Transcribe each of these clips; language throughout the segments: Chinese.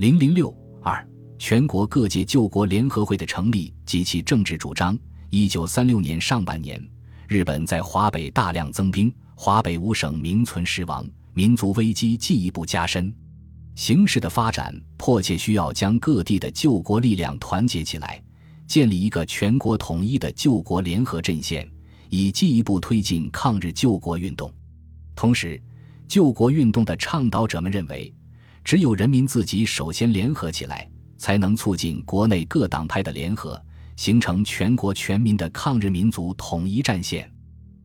零零六二，全国各界救国联合会的成立及其政治主张。一九三六年上半年，日本在华北大量增兵，华北五省名存实亡，民族危机进一步加深。形势的发展迫切需要将各地的救国力量团结起来，建立一个全国统一的救国联合阵线，以进一步推进抗日救国运动。同时，救国运动的倡导者们认为，只有人民自己首先联合起来，才能促进国内各党派的联合。形成全国全民的抗日民族统一战线。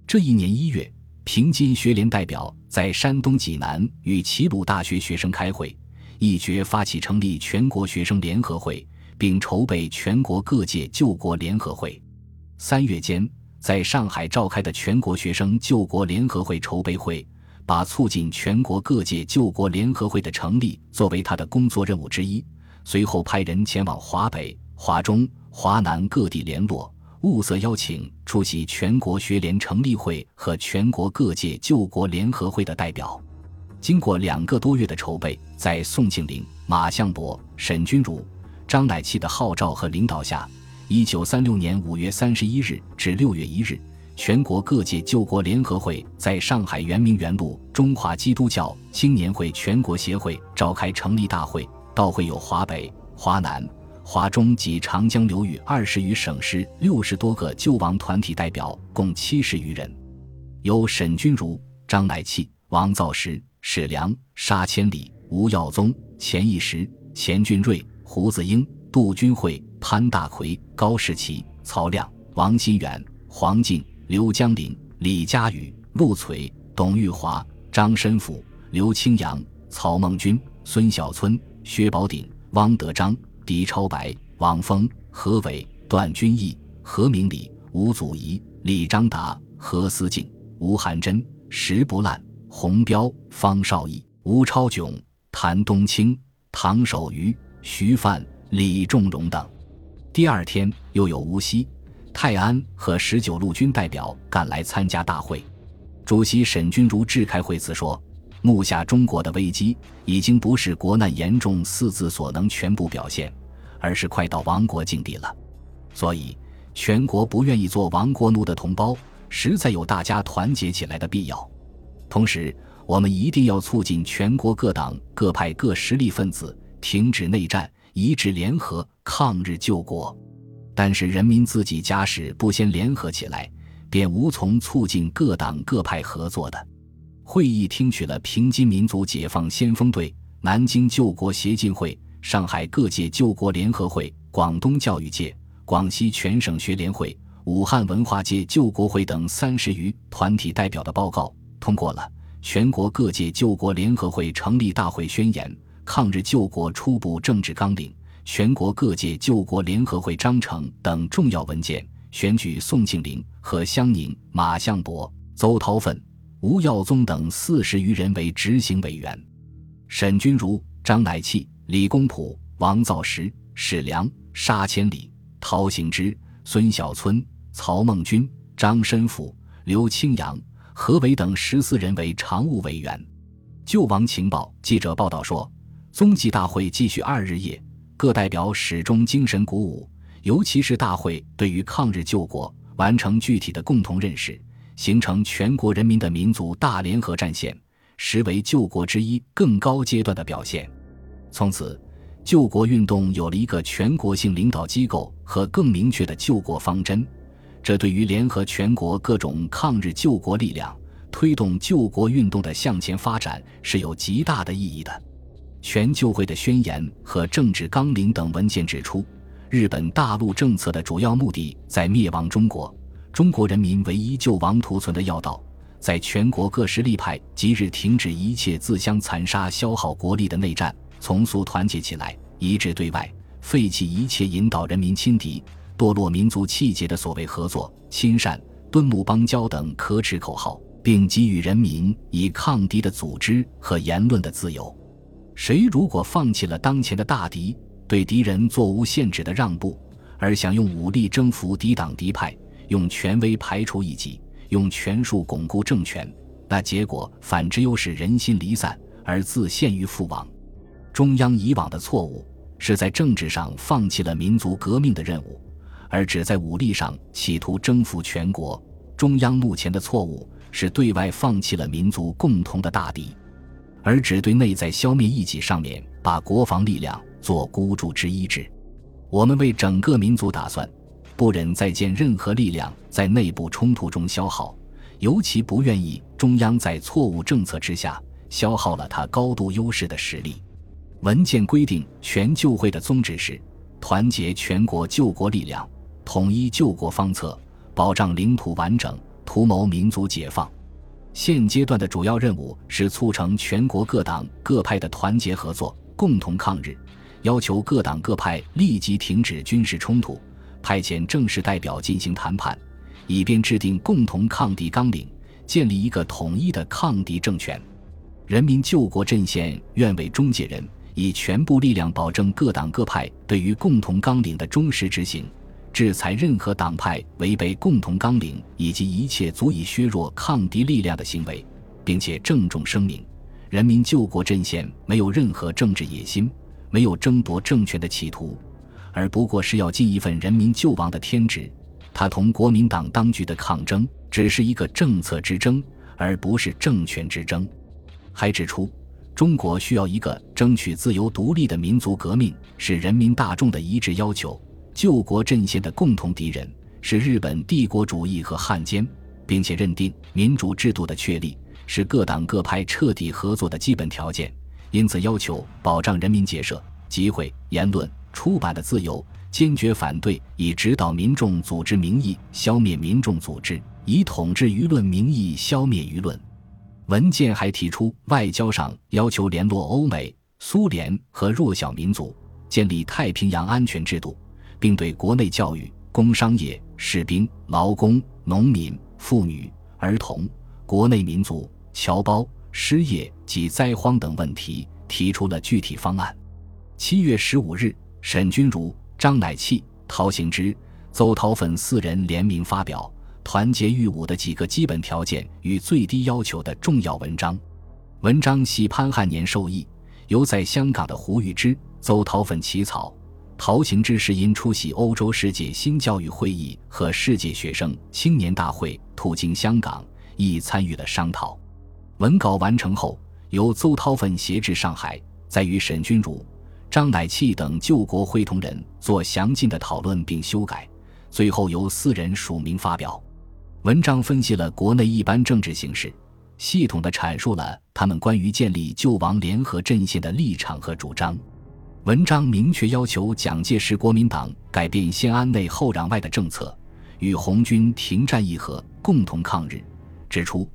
这一年一月，平津学联代表在山东济南与齐鲁大学学生开会，议决发起成立全国学生联合会，并筹备全国各界救国联合会。三月间，在上海召开的全国学生救国联合会筹备会，把促进全国各界救国联合会的成立作为他的工作任务之一。随后派人前往华北、华中。华南各地联络，物色邀请出席全国学联成立会和全国各界救国联合会的代表。经过两个多月的筹备，在宋庆龄、马相伯、沈钧儒、张乃器的号召和领导下，一九三六年五月三十一日至六月一日，全国各界救国联合会在上海圆明园路中华基督教青年会全国协会召开成立大会，到会有华北、华南。华中及长江流域二十余省市六十多个救亡团体代表共七十余人，由沈钧儒、张乃器、王造时、史良、沙千里、吴耀宗、钱义时、钱俊瑞、胡子英、杜君惠、潘大奎、高士奇、曹亮、王新远、黄进、刘江林、李佳宇、陆璀、董玉华、张申府、刘清扬、曹孟军、孙小村、薛宝鼎、汪德章。狄超白、王峰、何伟、段君毅、何明礼、吴祖仪、李章达、何思敬、吴汉珍、石不烂、洪彪、方少义、吴超炯、谭冬青、唐守瑜、徐范、李仲荣等。第二天，又有无锡、泰安和十九路军代表赶来参加大会。主席沈钧儒致开会词说。目下中国的危机已经不是国难严重四字所能全部表现，而是快到亡国境地了。所以，全国不愿意做亡国奴的同胞，实在有大家团结起来的必要。同时，我们一定要促进全国各党各派各实力分子停止内战，一致联合抗日救国。但是，人民自己家事不先联合起来，便无从促进各党各派合作的。会议听取了平津民族解放先锋队、南京救国协进会、上海各界救国联合会、广东教育界、广西全省学联会、武汉文化界救国会等三十余团体代表的报告，通过了《全国各界救国联合会成立大会宣言》《抗日救国初步政治纲领》《全国各界救国联合会章程》等重要文件，选举宋庆龄、何香凝、马相伯、邹韬奋。吴耀宗等四十余人为执行委员，沈钧儒、张乃器、李公朴、王造时、史良、沙千里、陶行知、孙小村、曹孟君、张申府、刘清扬、何伟等十四人为常务委员。救亡情报记者报道说，宗济大会继续二日夜，各代表始终精神鼓舞，尤其是大会对于抗日救国完成具体的共同认识。形成全国人民的民族大联合战线，实为救国之一更高阶段的表现。从此，救国运动有了一个全国性领导机构和更明确的救国方针，这对于联合全国各种抗日救国力量，推动救国运动的向前发展是有极大的意义的。全救会的宣言和政治纲领等文件指出，日本大陆政策的主要目的在灭亡中国。中国人民唯一救亡图存的要道，在全国各实力派即日停止一切自相残杀、消耗国力的内战，从速团结起来，一致对外，废弃一切引导人民亲敌、堕落民族气节的所谓合作、亲善、敦睦邦交等可耻口号，并给予人民以抗敌的组织和言论的自由。谁如果放弃了当前的大敌，对敌人做无限制的让步，而想用武力征服敌党敌派，用权威排除异己，用权术巩固政权，那结果反之又是人心离散而自陷于覆亡。中央以往的错误是在政治上放弃了民族革命的任务，而只在武力上企图征服全国。中央目前的错误是对外放弃了民族共同的大敌，而只对内在消灭异己上面把国防力量做孤注之一掷。我们为整个民族打算，不忍再见任何力量在内部冲突中消耗，尤其不愿意中央在错误政策之下消耗了他高度优势的实力。文件规定，全救会的宗旨是团结全国救国力量，统一救国方策。保障领土完整，图谋民族解放。现阶段的主要任务是促成全国各党各派的团结合作，共同抗日。要求各党各派立即停止军事冲突，派遣正式代表进行谈判，以便制定共同抗敌纲领，建立一个统一的抗敌政权。人民救国阵线愿为中介人，以全部力量保证各党各派对于共同纲领的忠实执行。制裁任何党派违背共同纲领以及一切足以削弱抗敌力量的行为，并且郑重声明：人民救国阵线没有任何政治野心，没有争夺政权的企图，而不过是要尽一份人民救亡的天职。他同国民党当局的抗争只是一个政策之争，而不是政权之争。还指出，中国需要一个争取自由独立的民族革命，是人民大众的一致要求。救国阵线的共同敌人是日本帝国主义和汉奸，并且认定民主制度的确立是各党各派彻底合作的基本条件，因此要求保障人民结社、集会、言论、出版的自由，坚决反对以指导民众组织名义消灭民众组织，以统治舆论名义消灭舆论。文件还提出，外交上要求联络欧美、苏联和弱小民族，建立太平洋安全制度。并对国内教育、工商业、士兵、劳工、农民、妇女、儿童、国内民族、侨胞、失业及灾荒等问题提出了具体方案。七月十五日，沈钧儒、张乃器、陶行知、邹韬奋四人联名发表《团结御侮的几个基本条件与最低要求》的重要文章。文章系潘汉年授意，由在香港的胡玉芝、邹韬奋起草。陶行知是因出席欧洲世界新教育会议和世界学生青年大会，途经香港，亦参与了商讨。文稿完成后，由邹韬奋携至上海，再与沈钧儒、张乃器等救国会同仁做详尽的讨论并修改，最后由四人署名发表。文章分析了国内一般政治形势，系统地阐述了他们关于建立救亡联合阵线的立场和主张。文章明确要求蒋介石国民党改变先安内后攘外的政策，与红军停战议和，共同抗日。指出，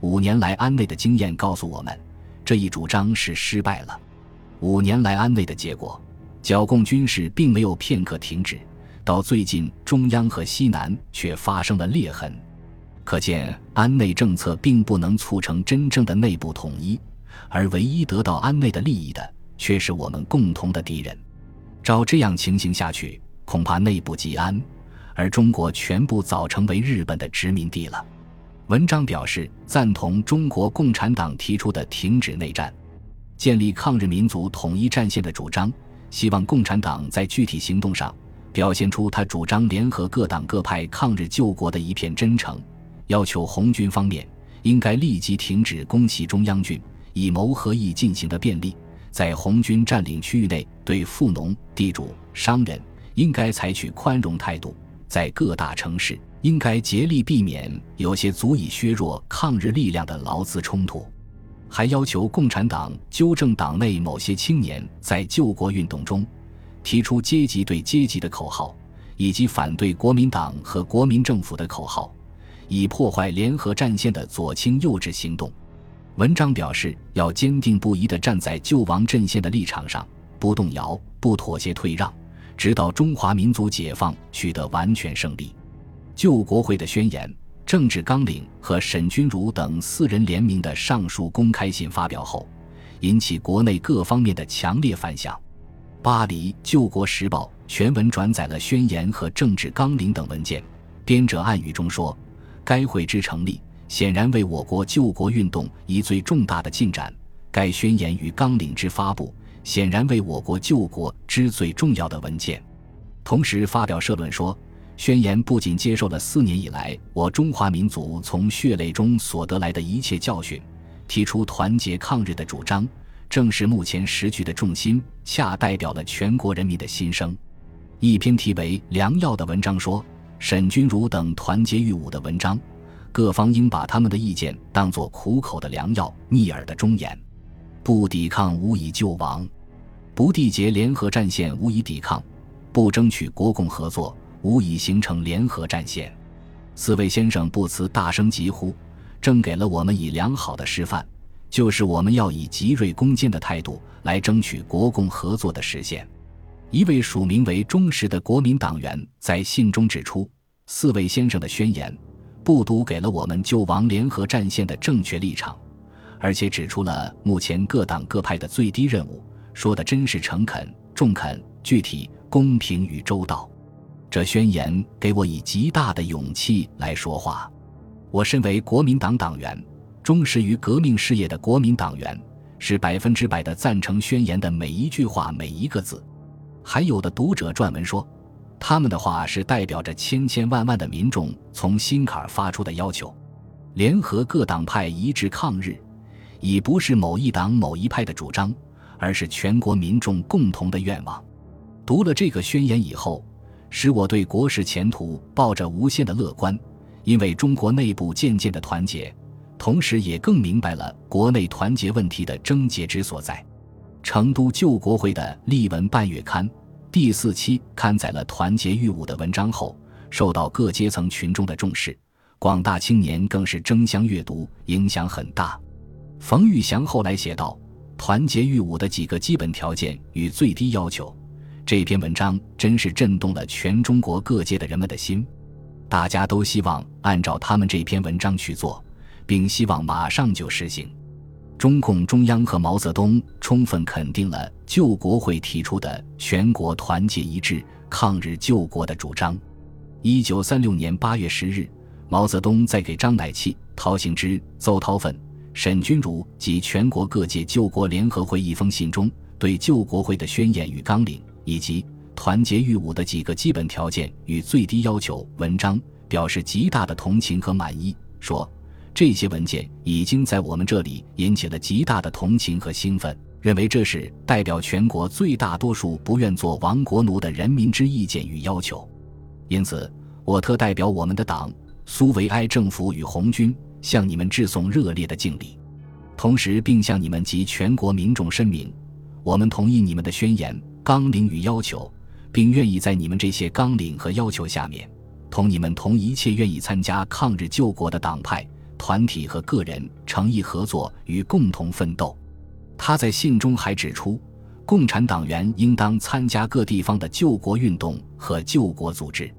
五年来安内的经验告诉我们，这一主张是失败了。五年来安内的结果，剿共军事并没有片刻停止，到最近中央和西南却发生了裂痕，可见安内政策并不能促成真正的内部统一，而唯一得到安内的利益的。却是我们共同的敌人。照这样情形下去，恐怕内部即安，而中国全部早成为日本的殖民地了。文章表示赞同中国共产党提出的停止内战、建立抗日民族统一战线的主张，希望共产党在具体行动上表现出他主张联合各党各派抗日救国的一片真诚。要求红军方面应该立即停止攻袭中央军，以谋和议进行的便利。在红军占领区域内，对富农、地主、商人应该采取宽容态度；在各大城市，应该竭力避免有些足以削弱抗日力量的劳资冲突。还要求共产党纠正党内某些青年在救国运动中提出阶级对阶级的口号，以及反对国民党和国民政府的口号，以破坏联合战线的左倾右治行动。文章表示，要坚定不移地站在救亡阵线的立场上，不动摇、不妥协、退让，直到中华民族解放取得完全胜利。救国会的宣言、政治纲领和沈钧儒等四人联名的上述公开信发表后，引起国内各方面的强烈反响。《巴黎救国时报》全文转载了宣言和政治纲领等文件，编者暗语中说：“该会之成立。”显然为我国救国运动一最重大的进展。该宣言与纲领之发布，显然为我国救国之最重要的文件。同时发表社论说，宣言不仅接受了四年以来我中华民族从血泪中所得来的一切教训，提出团结抗日的主张，正是目前时局的重心，恰代表了全国人民的心声。一篇题为《良药》的文章说，沈钧儒等团结御侮的文章，各方应把他们的意见当作苦口的良药、逆耳的忠言。不抵抗，无以救亡；不缔结联合战线，无以抵抗；不争取国共合作，无以形成联合战线。四位先生不辞大声疾呼，正给了我们以良好的示范，就是我们要以极锐攻坚的态度来争取国共合作的实现。一位署名为忠实的国民党员在信中指出，四位先生的宣言不独给了我们救亡联合战线的正确立场，而且指出了目前各党各派的最低任务，说的真是诚恳、中肯、具体、公平与周到。这宣言给我以极大的勇气来说话。我身为国民党党员，忠实于革命事业的国民党员，是百分之百的赞成宣言的每一句话、每一个字。还有的读者撰文说，他们的话是代表着千千万万的民众从心坎发出的要求，联合各党派一致抗日，已不是某一党某一派的主张，而是全国民众共同的愿望。读了这个宣言以后，使我对国事前途抱着无限的乐观，因为中国内部渐渐的团结，同时也更明白了国内团结问题的症结之所在。成都救国会的《例文半月刊》第四期刊载了团结御侮的文章后，受到各阶层群众的重视，广大青年更是争相阅读，影响很大。冯玉祥后来写道：“团结御侮的几个基本条件与最低要求。”这篇文章真是震动了全中国各界的人们的心，大家都希望按照他们这篇文章去做，并希望马上就实行。中共中央和毛泽东充分肯定了救国会提出的全国团结一致、抗日救国的主张。一九三六年八月十日，毛泽东在给张乃器、陶行知、邹韬奋、沈钧儒及全国各界救国联合会一封信中，对救国会的宣言与纲领，以及团结御侮的几个基本条件与最低要求文章表示极大的同情和满意，说。这些文件已经在我们这里引起了极大的同情和兴奋，认为这是代表全国最大多数不愿做亡国奴的人民之意见与要求。因此，我特代表我们的党、苏维埃政府与红军，向你们致送热烈的敬礼，同时并向你们及全国民众申明，我们同意你们的宣言纲领与要求，并愿意在你们这些纲领和要求下面，同你们同一切愿意参加抗日救国的党派。团体和个人诚意合作与共同奋斗。他在信中还指出，共产党员应当参加各地方的救国运动和救国组织。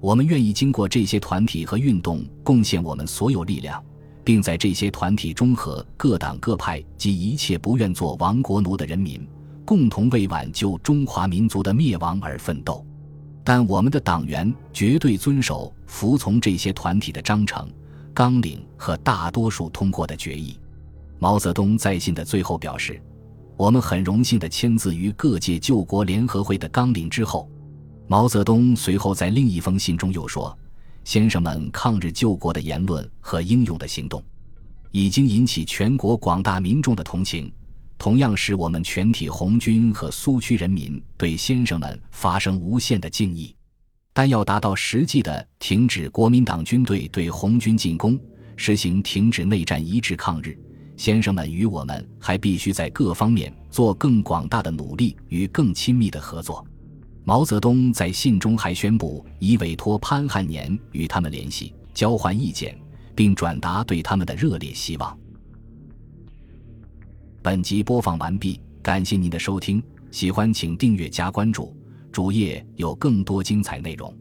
我们愿意经过这些团体和运动，贡献我们所有力量，并在这些团体中和各党各派及一切不愿做亡国奴的人民，共同为挽救中华民族的灭亡而奋斗。但我们的党员绝对遵守、服从这些团体的章程。纲领和大多数通过的决议，毛泽东在信的最后表示：“我们很荣幸地签字于各界救国联合会的纲领之后。”毛泽东随后在另一封信中又说：“先生们抗日救国的言论和英勇的行动，已经引起全国广大民众的同情，同样使我们全体红军和苏区人民对先生们发生无限的敬意。”但要达到实际的停止国民党军队对红军进攻，实行停止内战一致抗日，先生们与我们还必须在各方面做更广大的努力与更亲密的合作。毛泽东在信中还宣布，已委托潘汉年与他们联系，交换意见，并转达对他们的热烈希望。本集播放完毕，感谢您的收听，喜欢请订阅加关注。主页有更多精彩内容。